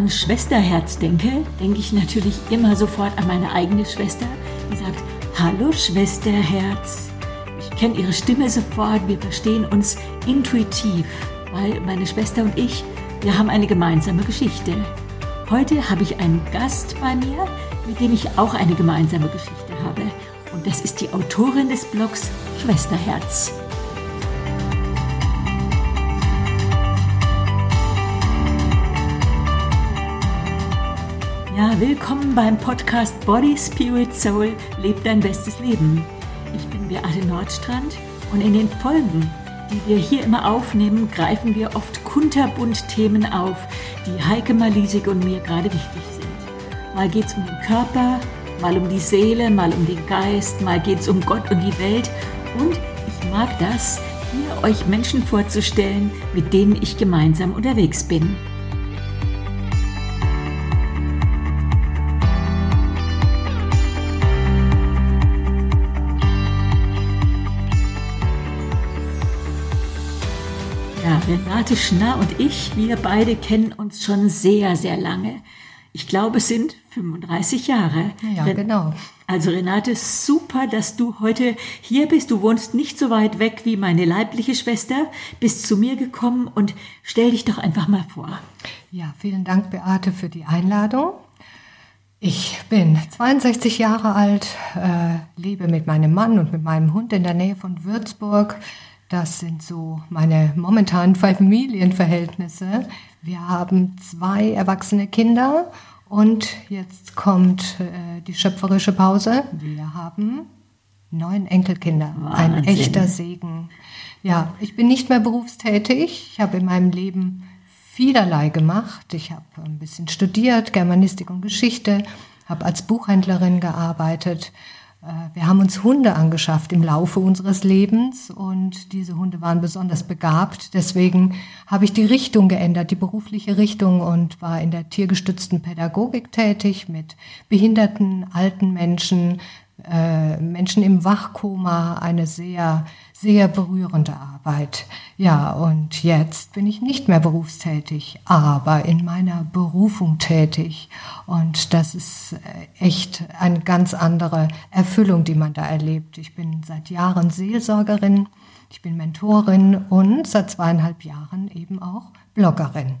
an Schwesterherz denke, denke ich natürlich immer sofort an meine eigene Schwester, die sagt, Hallo Schwesterherz. Ich kenne ihre Stimme sofort, wir verstehen uns intuitiv, weil meine Schwester und ich, wir haben eine gemeinsame Geschichte. Heute habe ich einen Gast bei mir, mit dem ich auch eine gemeinsame Geschichte habe. Und das ist die Autorin des Blogs Schwesterherz. Willkommen beim Podcast Body, Spirit, Soul, Leb dein bestes Leben. Ich bin Beate Nordstrand und in den Folgen, die wir hier immer aufnehmen, greifen wir oft kunterbunt Themen auf, die Heike Malisig und mir gerade wichtig sind. Mal geht es um den Körper, mal um die Seele, mal um den Geist, mal geht es um Gott und die Welt. Und ich mag das, hier euch Menschen vorzustellen, mit denen ich gemeinsam unterwegs bin. Renate Schnarr und ich, wir beide kennen uns schon sehr, sehr lange. Ich glaube, es sind 35 Jahre. Ja, Ren genau. Also Renate, super, dass du heute hier bist. Du wohnst nicht so weit weg wie meine leibliche Schwester, bist zu mir gekommen und stell dich doch einfach mal vor. Ja, vielen Dank, Beate, für die Einladung. Ich bin 62 Jahre alt, äh, lebe mit meinem Mann und mit meinem Hund in der Nähe von Würzburg. Das sind so meine momentanen Familienverhältnisse. Wir haben zwei erwachsene Kinder und jetzt kommt äh, die schöpferische Pause. Wir haben neun Enkelkinder. Wahnsinn. Ein echter Segen. Ja, ich bin nicht mehr berufstätig. Ich habe in meinem Leben vielerlei gemacht. Ich habe ein bisschen studiert, Germanistik und Geschichte, habe als Buchhändlerin gearbeitet, wir haben uns Hunde angeschafft im Laufe unseres Lebens und diese Hunde waren besonders begabt. Deswegen habe ich die Richtung geändert, die berufliche Richtung und war in der tiergestützten Pädagogik tätig mit behinderten alten Menschen, äh, Menschen im Wachkoma, eine sehr, sehr berührende Arbeit. Ja, und jetzt bin ich nicht mehr berufstätig, aber in meiner Berufung tätig. Und das ist äh, echt eine ganz andere Erfüllung, die man da erlebt. Ich bin seit Jahren Seelsorgerin, ich bin Mentorin und seit zweieinhalb Jahren eben auch Bloggerin.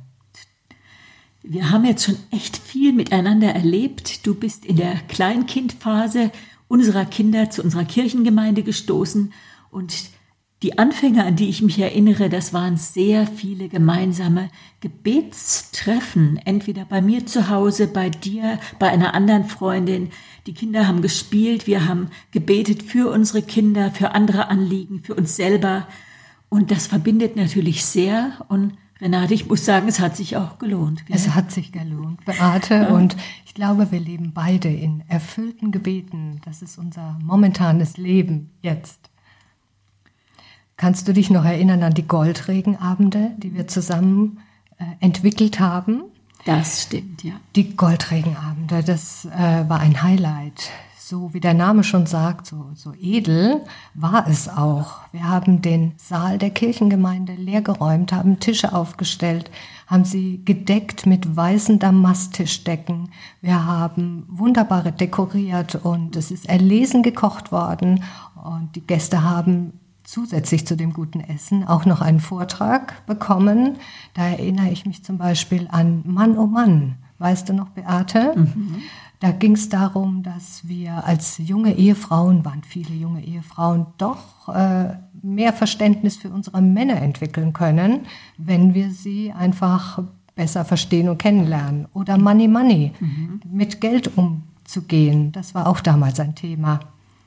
Wir haben jetzt schon echt viel miteinander erlebt. Du bist in der Kleinkindphase unserer Kinder zu unserer Kirchengemeinde gestoßen und die Anfänge, an die ich mich erinnere, das waren sehr viele gemeinsame Gebetstreffen, entweder bei mir zu Hause, bei dir, bei einer anderen Freundin. Die Kinder haben gespielt, wir haben gebetet für unsere Kinder, für andere Anliegen, für uns selber. Und das verbindet natürlich sehr. Und Renate, ich muss sagen, es hat sich auch gelohnt. Gell? Es hat sich gelohnt, Beate. Ja. Und ich glaube, wir leben beide in erfüllten Gebeten. Das ist unser momentanes Leben jetzt. Kannst du dich noch erinnern an die Goldregenabende, die wir zusammen äh, entwickelt haben? Das stimmt, ja. Die Goldregenabende, das äh, war ein Highlight so wie der Name schon sagt, so, so edel war es auch. Wir haben den Saal der Kirchengemeinde leergeräumt, haben Tische aufgestellt, haben sie gedeckt mit weißen Damasttischdecken. Wir haben wunderbare dekoriert und es ist erlesen gekocht worden und die Gäste haben zusätzlich zu dem guten Essen auch noch einen Vortrag bekommen. Da erinnere ich mich zum Beispiel an Mann oh Mann. Weißt du noch, Beate? Mhm. Da ging es darum, dass wir als junge Ehefrauen, waren viele junge Ehefrauen, doch äh, mehr Verständnis für unsere Männer entwickeln können, wenn wir sie einfach besser verstehen und kennenlernen. Oder Money Money, mhm. mit Geld umzugehen. Das war auch damals ein Thema.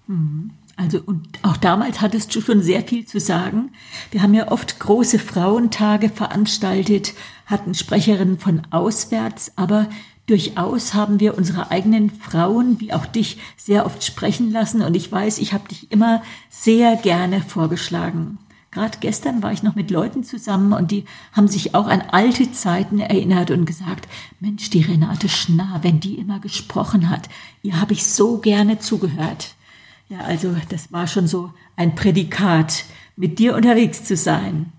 Mhm. Also und auch damals hattest du schon sehr viel zu sagen. Wir haben ja oft große Frauentage veranstaltet, hatten Sprecherinnen von auswärts, aber Durchaus haben wir unsere eigenen Frauen, wie auch dich, sehr oft sprechen lassen und ich weiß, ich habe dich immer sehr gerne vorgeschlagen. Gerade gestern war ich noch mit Leuten zusammen und die haben sich auch an alte Zeiten erinnert und gesagt, Mensch, die Renate Schnarr, wenn die immer gesprochen hat, ihr habe ich so gerne zugehört. Ja, also das war schon so ein Prädikat, mit dir unterwegs zu sein.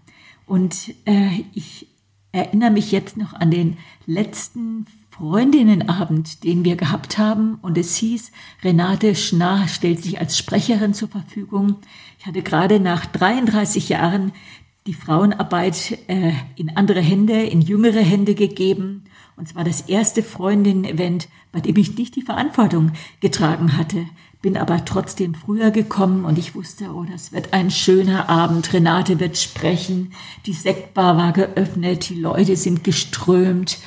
Und äh, ich erinnere mich jetzt noch an den letzten Freundinnenabend, den wir gehabt haben. Und es hieß, Renate Schnarr stellt sich als Sprecherin zur Verfügung. Ich hatte gerade nach 33 Jahren die Frauenarbeit äh, in andere Hände, in jüngere Hände gegeben. Und zwar das erste Freundinnen-Event, bei dem ich nicht die Verantwortung getragen hatte, bin aber trotzdem früher gekommen und ich wusste, oh, das wird ein schöner Abend. Renate wird sprechen, die Sektbar war geöffnet, die Leute sind geströmt.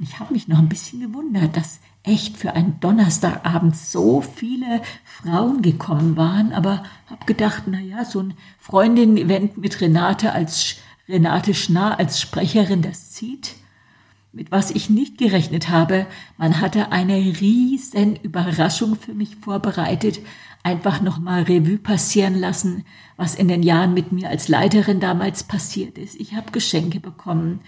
Ich habe mich noch ein bisschen gewundert, dass echt für einen Donnerstagabend so viele Frauen gekommen waren, aber habe gedacht, na ja, so ein Freundin-Event mit Renate als Renate Schnarr als Sprecherin, das zieht mit was ich nicht gerechnet habe. Man hatte eine riesen Überraschung für mich vorbereitet, einfach nochmal Revue passieren lassen, was in den Jahren mit mir als Leiterin damals passiert ist. Ich habe Geschenke bekommen,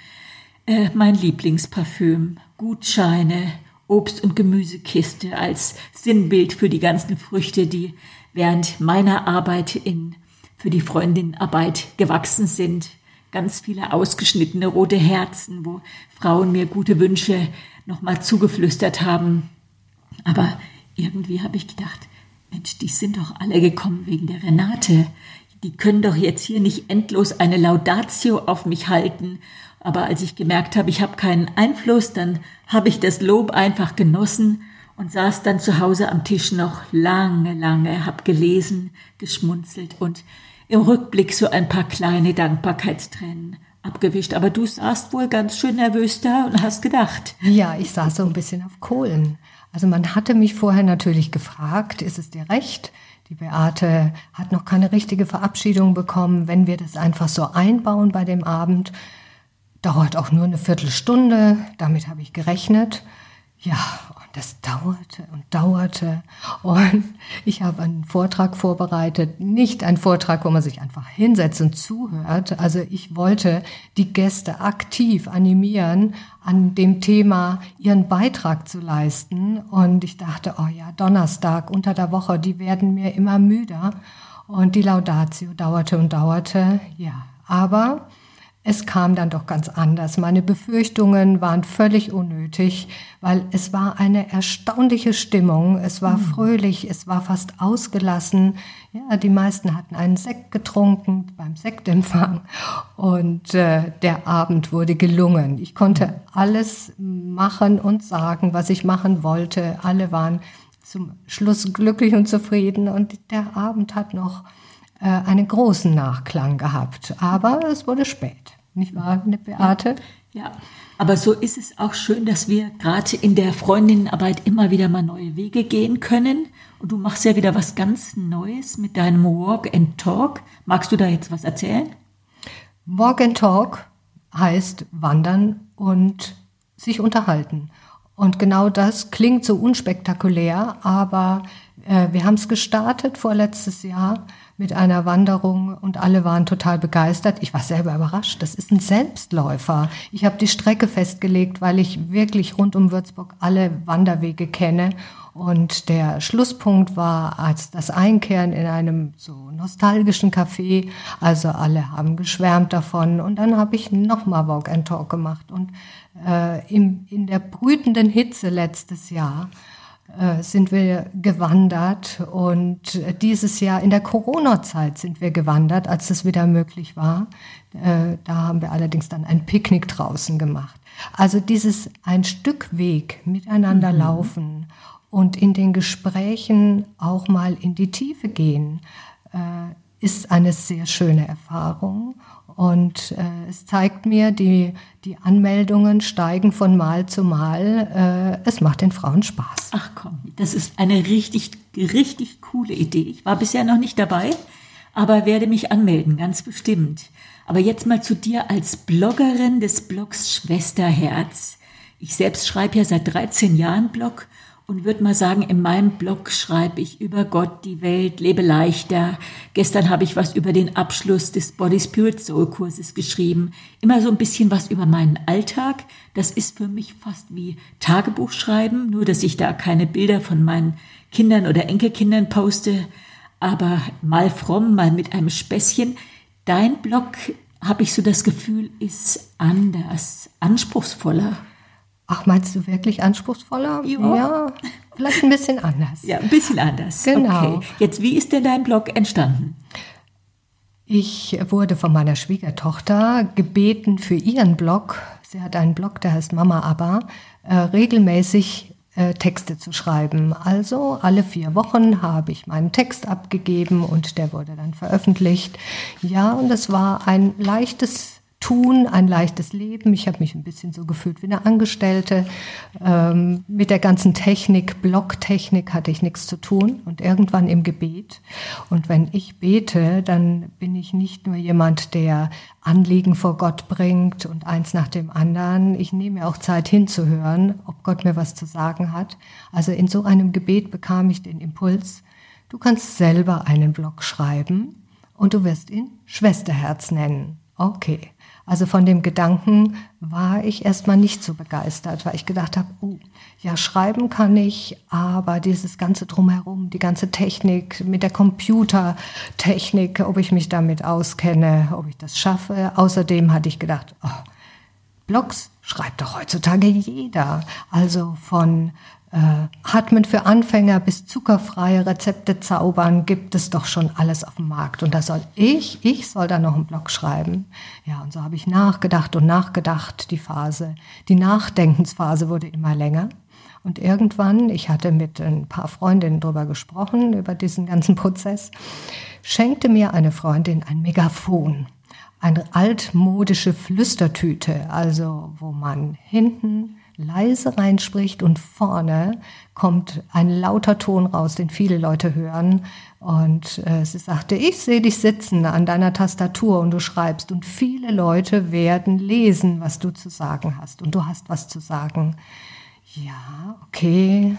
äh, mein Lieblingsparfüm, Gutscheine, Obst- und Gemüsekiste als Sinnbild für die ganzen Früchte, die während meiner Arbeit in, für die Freundinnenarbeit gewachsen sind ganz viele ausgeschnittene rote Herzen, wo Frauen mir gute Wünsche nochmal zugeflüstert haben. Aber irgendwie habe ich gedacht, Mensch, die sind doch alle gekommen wegen der Renate. Die können doch jetzt hier nicht endlos eine Laudatio auf mich halten. Aber als ich gemerkt habe, ich habe keinen Einfluss, dann habe ich das Lob einfach genossen und saß dann zu Hause am Tisch noch lange, lange, habe gelesen, geschmunzelt und im Rückblick so ein paar kleine Dankbarkeitstränen abgewischt. Aber du saßt wohl ganz schön nervös da und hast gedacht. Ja, ich saß so ein bisschen auf Kohlen. Also man hatte mich vorher natürlich gefragt, ist es dir recht? Die Beate hat noch keine richtige Verabschiedung bekommen. Wenn wir das einfach so einbauen bei dem Abend, dauert auch nur eine Viertelstunde. Damit habe ich gerechnet. Ja, das dauerte und dauerte. Und ich habe einen Vortrag vorbereitet, nicht einen Vortrag, wo man sich einfach hinsetzt und zuhört. Also ich wollte die Gäste aktiv animieren, an dem Thema ihren Beitrag zu leisten. Und ich dachte, oh ja, Donnerstag unter der Woche, die werden mir immer müder. Und die Laudatio dauerte und dauerte, ja. Aber es kam dann doch ganz anders. Meine Befürchtungen waren völlig unnötig, weil es war eine erstaunliche Stimmung. Es war mhm. fröhlich, es war fast ausgelassen. Ja, die meisten hatten einen Sekt getrunken beim Sektempfang und äh, der Abend wurde gelungen. Ich konnte alles machen und sagen, was ich machen wollte. Alle waren zum Schluss glücklich und zufrieden und der Abend hat noch äh, einen großen Nachklang gehabt. Aber es wurde spät, nicht wahr, eine Beate? Ja, aber so ist es auch schön, dass wir gerade in der Freundinnenarbeit immer wieder mal neue Wege gehen können. Und du machst ja wieder was ganz Neues mit deinem Walk and Talk. Magst du da jetzt was erzählen? Walk and Talk heißt wandern und sich unterhalten. Und genau das klingt so unspektakulär, aber äh, wir haben es gestartet vorletztes Jahr mit einer Wanderung und alle waren total begeistert. Ich war selber überrascht. Das ist ein Selbstläufer. Ich habe die Strecke festgelegt, weil ich wirklich rund um Würzburg alle Wanderwege kenne. Und der Schlusspunkt war als das Einkehren in einem so nostalgischen Café. Also alle haben geschwärmt davon. Und dann habe ich nochmal Walk and Talk gemacht. Und äh, im, in der brütenden Hitze letztes Jahr sind wir gewandert und dieses Jahr in der Corona-Zeit sind wir gewandert, als es wieder möglich war. Äh, da haben wir allerdings dann ein Picknick draußen gemacht. Also dieses ein Stück Weg miteinander mhm. laufen und in den Gesprächen auch mal in die Tiefe gehen, äh, ist eine sehr schöne Erfahrung und äh, es zeigt mir, die, die Anmeldungen steigen von Mal zu Mal. Äh, es macht den Frauen Spaß. Ach komm, das ist eine richtig, richtig coole Idee. Ich war bisher noch nicht dabei, aber werde mich anmelden, ganz bestimmt. Aber jetzt mal zu dir als Bloggerin des Blogs Schwesterherz. Ich selbst schreibe ja seit 13 Jahren Blog und würde mal sagen, in meinem Blog schreibe ich über Gott, die Welt, lebe leichter. Gestern habe ich was über den Abschluss des Body Spirit Soul Kurses geschrieben. Immer so ein bisschen was über meinen Alltag. Das ist für mich fast wie Tagebuch schreiben, nur dass ich da keine Bilder von meinen Kindern oder Enkelkindern poste, aber mal fromm, mal mit einem Späßchen. Dein Blog habe ich so das Gefühl, ist anders, anspruchsvoller. Ach, meinst du wirklich anspruchsvoller? Ja. ja vielleicht ein bisschen anders. Ja, ein bisschen anders. Genau. Okay. Jetzt, wie ist denn dein Blog entstanden? Ich wurde von meiner Schwiegertochter gebeten für ihren Blog, sie hat einen Blog, der heißt Mama Aber, äh, regelmäßig äh, Texte zu schreiben. Also alle vier Wochen habe ich meinen Text abgegeben und der wurde dann veröffentlicht. Ja, und es war ein leichtes Tun, ein leichtes Leben. Ich habe mich ein bisschen so gefühlt wie eine Angestellte. Ähm, mit der ganzen Technik, Blocktechnik hatte ich nichts zu tun und irgendwann im Gebet. Und wenn ich bete, dann bin ich nicht nur jemand, der Anliegen vor Gott bringt und eins nach dem anderen. Ich nehme mir auch Zeit hinzuhören, ob Gott mir was zu sagen hat. Also in so einem Gebet bekam ich den Impuls, du kannst selber einen Blog schreiben und du wirst ihn Schwesterherz nennen. Okay. Also von dem Gedanken war ich erstmal nicht so begeistert, weil ich gedacht habe, oh, ja, schreiben kann ich, aber dieses ganze drumherum, die ganze Technik mit der Computertechnik, ob ich mich damit auskenne, ob ich das schaffe. Außerdem hatte ich gedacht, oh, Blogs schreibt doch heutzutage jeder. Also von hat man für Anfänger bis zuckerfreie Rezepte zaubern, gibt es doch schon alles auf dem Markt. Und da soll ich, ich soll da noch einen Blog schreiben. Ja, und so habe ich nachgedacht und nachgedacht, die Phase. Die Nachdenkensphase wurde immer länger. Und irgendwann, ich hatte mit ein paar Freundinnen drüber gesprochen, über diesen ganzen Prozess, schenkte mir eine Freundin ein Megafon. Eine altmodische Flüstertüte, also wo man hinten leise reinspricht und vorne kommt ein lauter Ton raus, den viele Leute hören. Und äh, sie sagte, ich sehe dich sitzen an deiner Tastatur und du schreibst und viele Leute werden lesen, was du zu sagen hast und du hast was zu sagen. Ja, okay,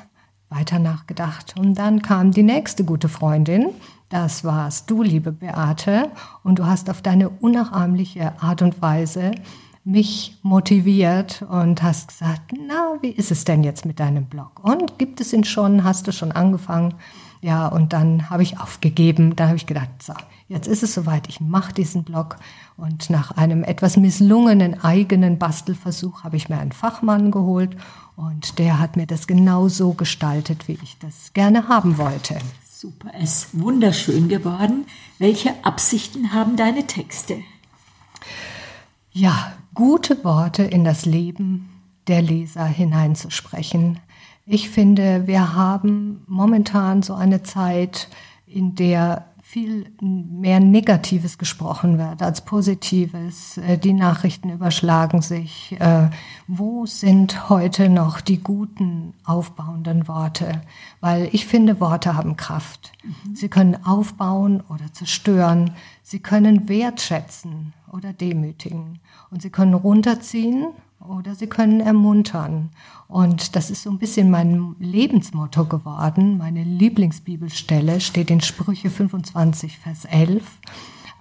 weiter nachgedacht. Und dann kam die nächste gute Freundin. Das warst du, liebe Beate. Und du hast auf deine unnachahmliche Art und Weise mich motiviert und hast gesagt, na, wie ist es denn jetzt mit deinem Blog? Und gibt es ihn schon? Hast du schon angefangen? Ja, und dann habe ich aufgegeben. Dann habe ich gedacht, so, jetzt ist es soweit. Ich mache diesen Blog. Und nach einem etwas misslungenen eigenen Bastelversuch habe ich mir einen Fachmann geholt. Und der hat mir das genau so gestaltet, wie ich das gerne haben wollte. Super, es ist wunderschön geworden. Welche Absichten haben deine Texte? Ja, gute Worte in das Leben der Leser hineinzusprechen. Ich finde, wir haben momentan so eine Zeit, in der viel mehr Negatives gesprochen wird als Positives. Äh, die Nachrichten überschlagen sich. Äh, wo sind heute noch die guten, aufbauenden Worte? Weil ich finde, Worte haben Kraft. Mhm. Sie können aufbauen oder zerstören. Sie können wertschätzen oder demütigen. Und sie können runterziehen oder sie können ermuntern. Und das ist so ein bisschen mein Lebensmotto geworden. Meine Lieblingsbibelstelle steht in Sprüche 25, Vers 11.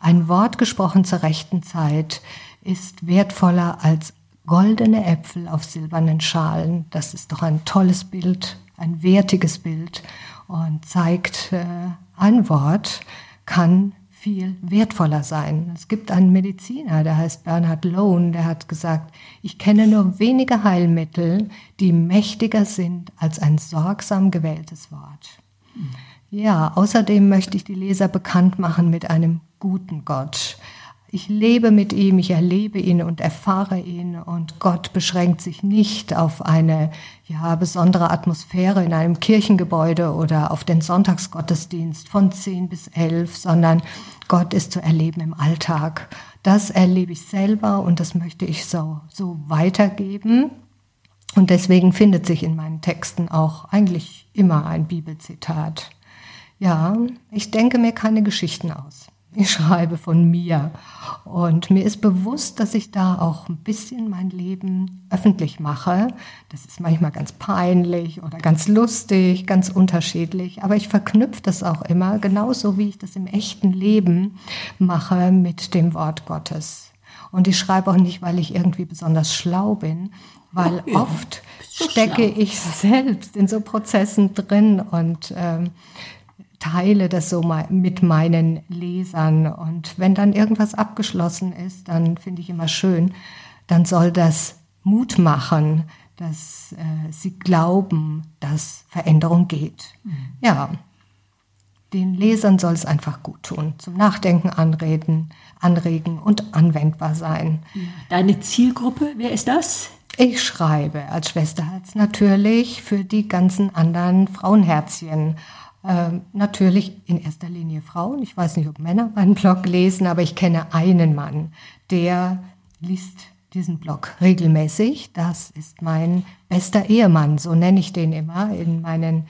Ein Wort gesprochen zur rechten Zeit ist wertvoller als goldene Äpfel auf silbernen Schalen. Das ist doch ein tolles Bild, ein wertiges Bild und zeigt, äh, ein Wort kann viel wertvoller sein. Es gibt einen Mediziner, der heißt Bernhard Lohn, der hat gesagt, ich kenne nur wenige Heilmittel, die mächtiger sind als ein sorgsam gewähltes Wort. Ja, außerdem möchte ich die Leser bekannt machen mit einem guten Gott, ich lebe mit ihm, ich erlebe ihn und erfahre ihn und Gott beschränkt sich nicht auf eine ja, besondere Atmosphäre in einem Kirchengebäude oder auf den Sonntagsgottesdienst von 10 bis 11, sondern Gott ist zu erleben im Alltag. Das erlebe ich selber und das möchte ich so, so weitergeben. Und deswegen findet sich in meinen Texten auch eigentlich immer ein Bibelzitat. Ja, ich denke mir keine Geschichten aus. Ich schreibe von mir. Und mir ist bewusst, dass ich da auch ein bisschen mein Leben öffentlich mache. Das ist manchmal ganz peinlich oder ganz lustig, ganz unterschiedlich. Aber ich verknüpfe das auch immer, genauso wie ich das im echten Leben mache, mit dem Wort Gottes. Und ich schreibe auch nicht, weil ich irgendwie besonders schlau bin, weil ja, oft stecke schlau. ich selbst in so Prozessen drin und ähm, teile das so mal mit meinen Lesern. Und wenn dann irgendwas abgeschlossen ist, dann finde ich immer schön, dann soll das Mut machen, dass äh, sie glauben, dass Veränderung geht. Mhm. Ja, den Lesern soll es einfach gut tun, zum Nachdenken anreden, anregen und anwendbar sein. Deine Zielgruppe, wer ist das? Ich schreibe als Schwesterherz natürlich für die ganzen anderen Frauenherzchen. Ähm, natürlich in erster Linie Frauen. Ich weiß nicht, ob Männer meinen Blog lesen, aber ich kenne einen Mann, der liest diesen Blog regelmäßig. Das ist mein bester Ehemann, so nenne ich den immer in meinen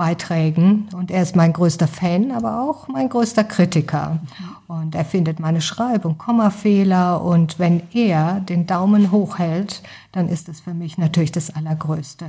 Beiträgen. Und er ist mein größter Fan, aber auch mein größter Kritiker. Und er findet meine Schreib- und Kommafehler. Und wenn er den Daumen hoch hält, dann ist es für mich natürlich das Allergrößte.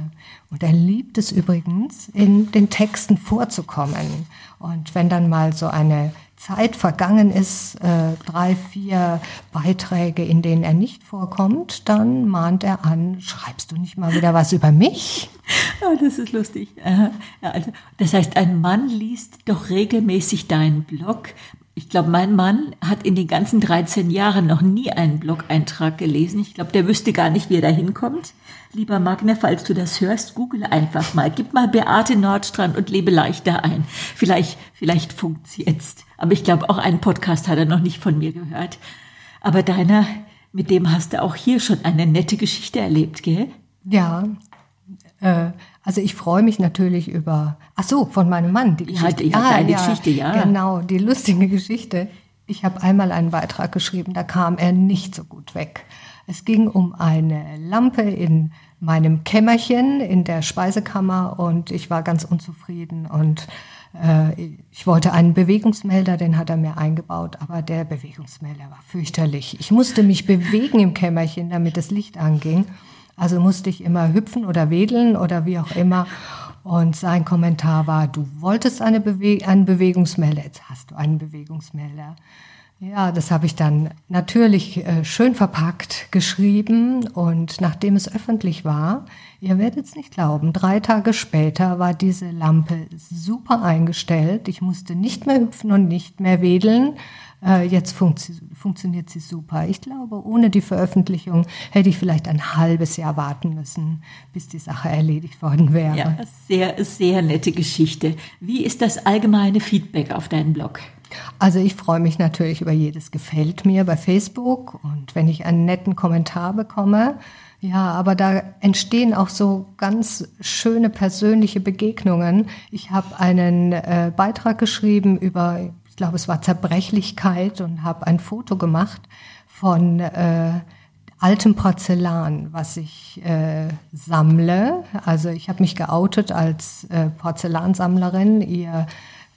Und er liebt es übrigens, in den Texten vorzukommen. Und wenn dann mal so eine Zeit vergangen ist, äh, drei, vier Beiträge, in denen er nicht vorkommt, dann mahnt er an, schreibst du nicht mal wieder was über mich? Oh, das ist lustig. Ja, also, das heißt, ein Mann liest doch regelmäßig deinen Blog. Ich glaube, mein Mann hat in den ganzen 13 Jahren noch nie einen Blog-Eintrag gelesen. Ich glaube, der wüsste gar nicht, wie er da hinkommt. Lieber Magner, falls du das hörst, google einfach mal. Gib mal Beate Nordstrand und lebe leichter ein. Vielleicht, vielleicht funkt's jetzt. Aber ich glaube, auch einen Podcast hat er noch nicht von mir gehört. Aber deiner, mit dem hast du auch hier schon eine nette Geschichte erlebt, gell? Ja. Äh, also ich freue mich natürlich über, ach so, von meinem Mann, die Geschichte. Ja, ja, ah, deine ja, Geschichte, ja. Genau, die lustige Geschichte. Ich habe einmal einen Beitrag geschrieben, da kam er nicht so gut weg. Es ging um eine Lampe in meinem Kämmerchen in der Speisekammer und ich war ganz unzufrieden und äh, ich wollte einen Bewegungsmelder, den hat er mir eingebaut, aber der Bewegungsmelder war fürchterlich. Ich musste mich bewegen im Kämmerchen, damit das Licht anging. Also musste ich immer hüpfen oder wedeln oder wie auch immer. Und sein Kommentar war, du wolltest eine Bewe einen Bewegungsmelder, jetzt hast du einen Bewegungsmelder. Ja, das habe ich dann natürlich äh, schön verpackt geschrieben und nachdem es öffentlich war, ihr werdet es nicht glauben, drei Tage später war diese Lampe super eingestellt. Ich musste nicht mehr hüpfen und nicht mehr wedeln. Äh, jetzt funktio funktioniert sie super. Ich glaube, ohne die Veröffentlichung hätte ich vielleicht ein halbes Jahr warten müssen, bis die Sache erledigt worden wäre. Ja, sehr, sehr nette Geschichte. Wie ist das allgemeine Feedback auf deinen Blog? Also ich freue mich natürlich über jedes Gefällt mir bei Facebook und wenn ich einen netten Kommentar bekomme. Ja, aber da entstehen auch so ganz schöne persönliche Begegnungen. Ich habe einen äh, Beitrag geschrieben über, ich glaube, es war Zerbrechlichkeit und habe ein Foto gemacht von äh, altem Porzellan, was ich äh, sammle. Also ich habe mich geoutet als äh, Porzellansammlerin. Ihr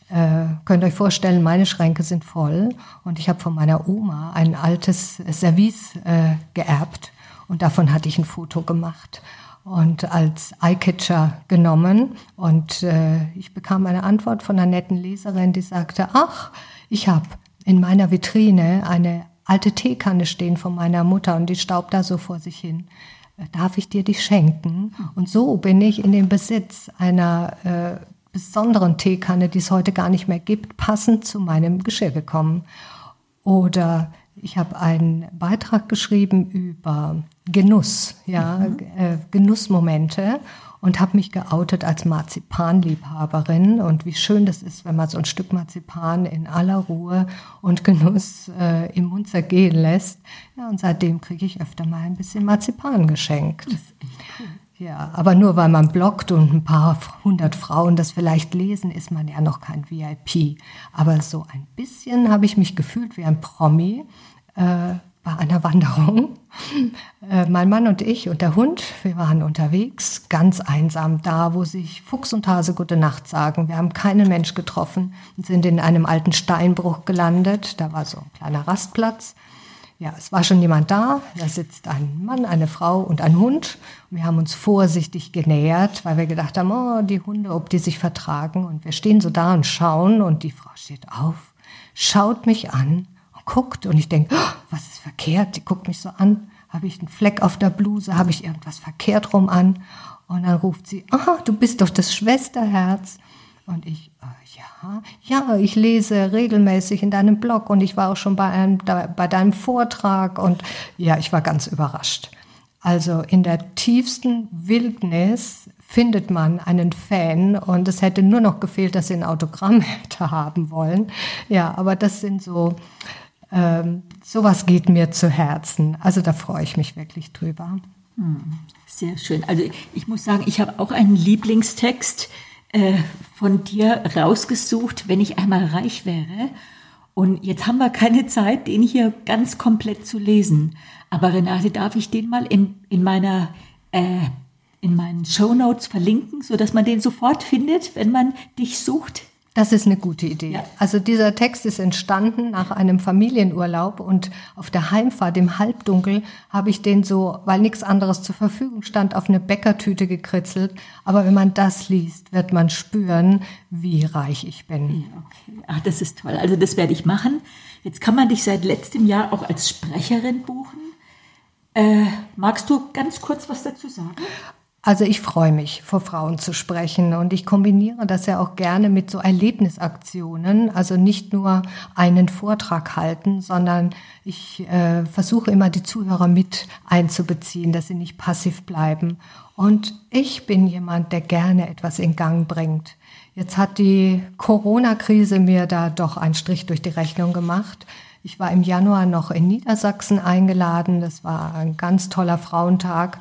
äh, könnt euch vorstellen, meine Schränke sind voll und ich habe von meiner Oma ein altes Service äh, geerbt und davon hatte ich ein Foto gemacht und als Eyecatcher genommen und äh, ich bekam eine Antwort von einer netten Leserin, die sagte, ach, ich habe in meiner Vitrine eine alte Teekanne stehen von meiner Mutter und die staubt da so vor sich hin. Äh, darf ich dir die schenken? Und so bin ich in den Besitz einer äh, besonderen Teekanne, die es heute gar nicht mehr gibt, passend zu meinem Geschirr gekommen. Oder ich habe einen Beitrag geschrieben über Genuss, ja, mhm. äh, Genussmomente und habe mich geoutet als Marzipanliebhaberin und wie schön das ist, wenn man so ein Stück Marzipan in aller Ruhe und Genuss äh, im Mund zergehen lässt. Ja, und seitdem kriege ich öfter mal ein bisschen Marzipan geschenkt. Das ist echt cool. Ja, aber nur weil man bloggt und ein paar hundert Frauen das vielleicht lesen, ist man ja noch kein VIP. Aber so ein bisschen habe ich mich gefühlt wie ein Promi äh, bei einer Wanderung. Äh, mein Mann und ich und der Hund, wir waren unterwegs, ganz einsam da, wo sich Fuchs und Hase gute Nacht sagen. Wir haben keinen Mensch getroffen und sind in einem alten Steinbruch gelandet. Da war so ein kleiner Rastplatz. Ja, es war schon jemand da. Da sitzt ein Mann, eine Frau und ein Hund. Und wir haben uns vorsichtig genähert, weil wir gedacht haben, oh, die Hunde, ob die sich vertragen. Und wir stehen so da und schauen und die Frau steht auf, schaut mich an und guckt. Und ich denke, oh, was ist verkehrt? Die guckt mich so an. Habe ich einen Fleck auf der Bluse? Habe ich irgendwas verkehrt rum an? Und dann ruft sie, ah, du bist doch das Schwesterherz. Und ich, äh, ja, ja, ich lese regelmäßig in deinem Blog und ich war auch schon bei, einem, bei deinem Vortrag und ja, ich war ganz überrascht. Also in der tiefsten Wildnis findet man einen Fan und es hätte nur noch gefehlt, dass sie ein Autogramm hätte haben wollen. Ja, aber das sind so, ähm, sowas geht mir zu Herzen. Also da freue ich mich wirklich drüber. Hm, sehr schön. Also ich muss sagen, ich habe auch einen Lieblingstext äh, von dir rausgesucht, wenn ich einmal reich wäre. Und jetzt haben wir keine Zeit, den hier ganz komplett zu lesen. Aber Renate, darf ich den mal in, in meiner äh, in meinen Show Notes verlinken, so dass man den sofort findet, wenn man dich sucht? Das ist eine gute Idee. Ja. Also dieser Text ist entstanden nach einem Familienurlaub und auf der Heimfahrt im Halbdunkel habe ich den so, weil nichts anderes zur Verfügung stand, auf eine Bäckertüte gekritzelt. Aber wenn man das liest, wird man spüren, wie reich ich bin. Ja, okay. Ach, das ist toll. Also das werde ich machen. Jetzt kann man dich seit letztem Jahr auch als Sprecherin buchen. Äh, magst du ganz kurz was dazu sagen? Also ich freue mich, vor Frauen zu sprechen und ich kombiniere das ja auch gerne mit so Erlebnisaktionen. Also nicht nur einen Vortrag halten, sondern ich äh, versuche immer die Zuhörer mit einzubeziehen, dass sie nicht passiv bleiben. Und ich bin jemand, der gerne etwas in Gang bringt. Jetzt hat die Corona-Krise mir da doch einen Strich durch die Rechnung gemacht. Ich war im Januar noch in Niedersachsen eingeladen. Das war ein ganz toller Frauentag.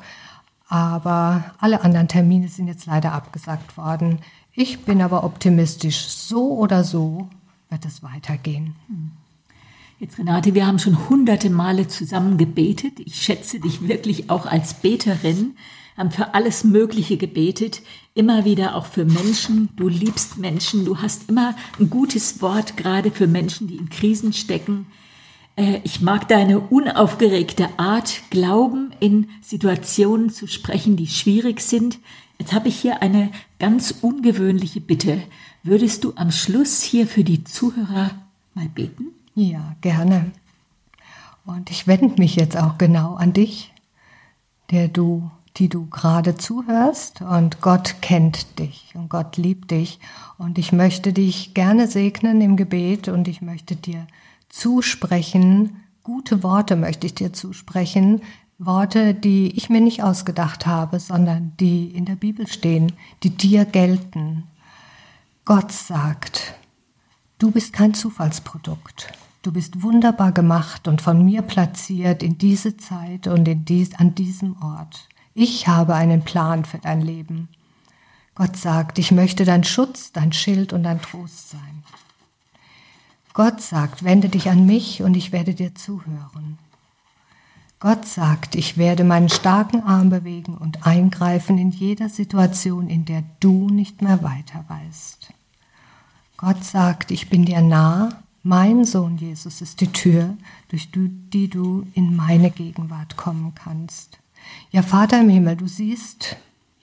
Aber alle anderen Termine sind jetzt leider abgesagt worden. Ich bin aber optimistisch. So oder so wird es weitergehen. Hm. Jetzt, Renate, wir haben schon hunderte Male zusammen gebetet. Ich schätze dich wirklich auch als Beterin, haben für alles Mögliche gebetet, immer wieder auch für Menschen. Du liebst Menschen, du hast immer ein gutes Wort, gerade für Menschen, die in Krisen stecken. Äh, ich mag deine unaufgeregte Art, Glauben in Situationen zu sprechen, die schwierig sind. Jetzt habe ich hier eine ganz ungewöhnliche Bitte. Würdest du am Schluss hier für die Zuhörer mal beten? Ja, gerne. Und ich wende mich jetzt auch genau an dich, der du, die du gerade zuhörst. Und Gott kennt dich und Gott liebt dich. Und ich möchte dich gerne segnen im Gebet und ich möchte dir zusprechen, gute Worte möchte ich dir zusprechen, Worte, die ich mir nicht ausgedacht habe, sondern die in der Bibel stehen, die dir gelten. Gott sagt, du bist kein Zufallsprodukt. Du bist wunderbar gemacht und von mir platziert in diese Zeit und in dies, an diesem Ort. Ich habe einen Plan für dein Leben. Gott sagt, ich möchte dein Schutz, dein Schild und dein Trost sein. Gott sagt, wende dich an mich und ich werde dir zuhören. Gott sagt, ich werde meinen starken Arm bewegen und eingreifen in jeder Situation, in der du nicht mehr weiter weißt. Gott sagt, ich bin dir nah, mein Sohn Jesus ist die Tür, durch die du in meine Gegenwart kommen kannst. Ja, Vater im Himmel, du siehst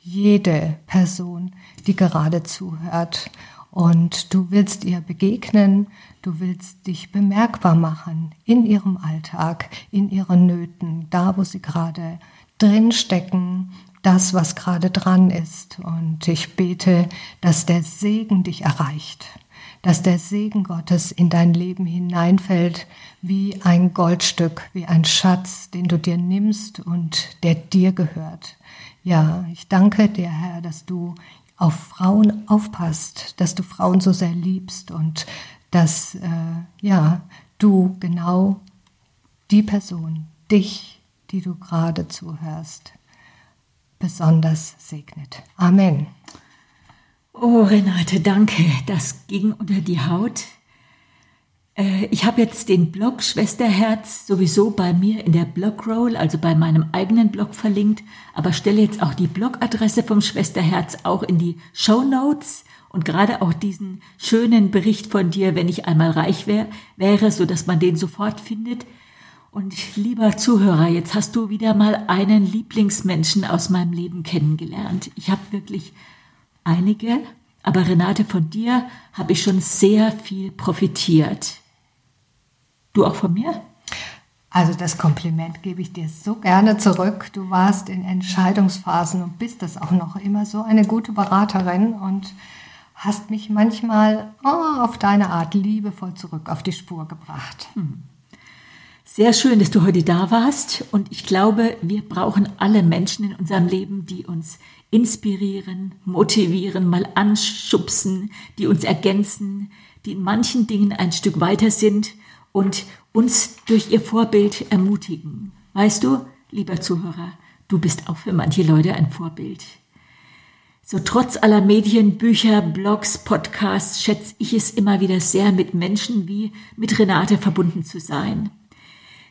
jede Person, die gerade zuhört und du willst ihr begegnen, du willst dich bemerkbar machen in ihrem Alltag, in ihren Nöten, da wo sie gerade drin stecken, das, was gerade dran ist. Und ich bete, dass der Segen dich erreicht, dass der Segen Gottes in dein Leben hineinfällt wie ein Goldstück, wie ein Schatz, den du dir nimmst und der dir gehört. Ja, ich danke dir, Herr, dass du auf Frauen aufpasst, dass du Frauen so sehr liebst und dass äh, ja du genau die Person, dich, die du gerade zuhörst, besonders segnet. Amen. Oh Renate, danke. Das ging unter die Haut. Äh, ich habe jetzt den Blog Schwesterherz sowieso bei mir in der Blogroll, also bei meinem eigenen Blog verlinkt, aber stelle jetzt auch die Blogadresse vom Schwesterherz auch in die Show Notes und gerade auch diesen schönen Bericht von dir, wenn ich einmal reich wär, wäre, so dass man den sofort findet. Und lieber Zuhörer, jetzt hast du wieder mal einen Lieblingsmenschen aus meinem Leben kennengelernt. Ich habe wirklich einige, aber Renate, von dir habe ich schon sehr viel profitiert. Du auch von mir? Also das Kompliment gebe ich dir so gerne zurück. Du warst in Entscheidungsphasen und bist das auch noch immer so eine gute Beraterin und hast mich manchmal oh, auf deine Art liebevoll zurück auf die Spur gebracht. Hm. Sehr schön, dass du heute da warst. Und ich glaube, wir brauchen alle Menschen in unserem Leben, die uns inspirieren, motivieren, mal anschubsen, die uns ergänzen, die in manchen Dingen ein Stück weiter sind und uns durch ihr Vorbild ermutigen. Weißt du, lieber Zuhörer, du bist auch für manche Leute ein Vorbild. So trotz aller Medien, Bücher, Blogs, Podcasts schätze ich es immer wieder sehr, mit Menschen wie mit Renate verbunden zu sein.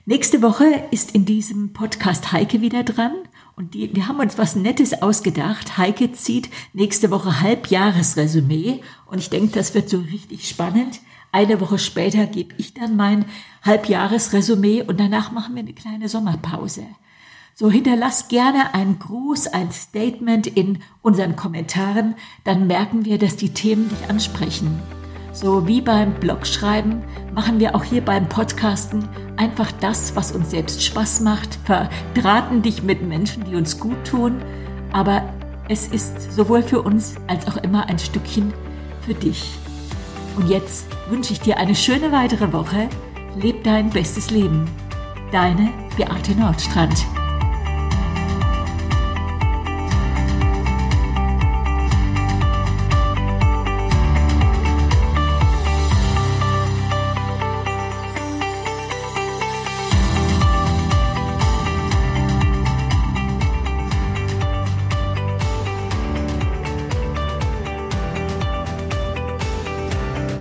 Nächste Woche ist in diesem Podcast Heike wieder dran und die, wir haben uns was Nettes ausgedacht. Heike zieht nächste Woche Halbjahresresümee und ich denke, das wird so richtig spannend. Eine Woche später gebe ich dann mein Halbjahresresümee und danach machen wir eine kleine Sommerpause. So hinterlass gerne einen Gruß, ein Statement in unseren Kommentaren, dann merken wir, dass die Themen dich ansprechen. So wie beim Blogschreiben machen wir auch hier beim Podcasten einfach das, was uns selbst Spaß macht, verdrahten dich mit Menschen, die uns gut tun, aber es ist sowohl für uns als auch immer ein Stückchen für dich. Und jetzt wünsche ich dir eine schöne weitere Woche. Leb dein bestes Leben. Deine Beate Nordstrand.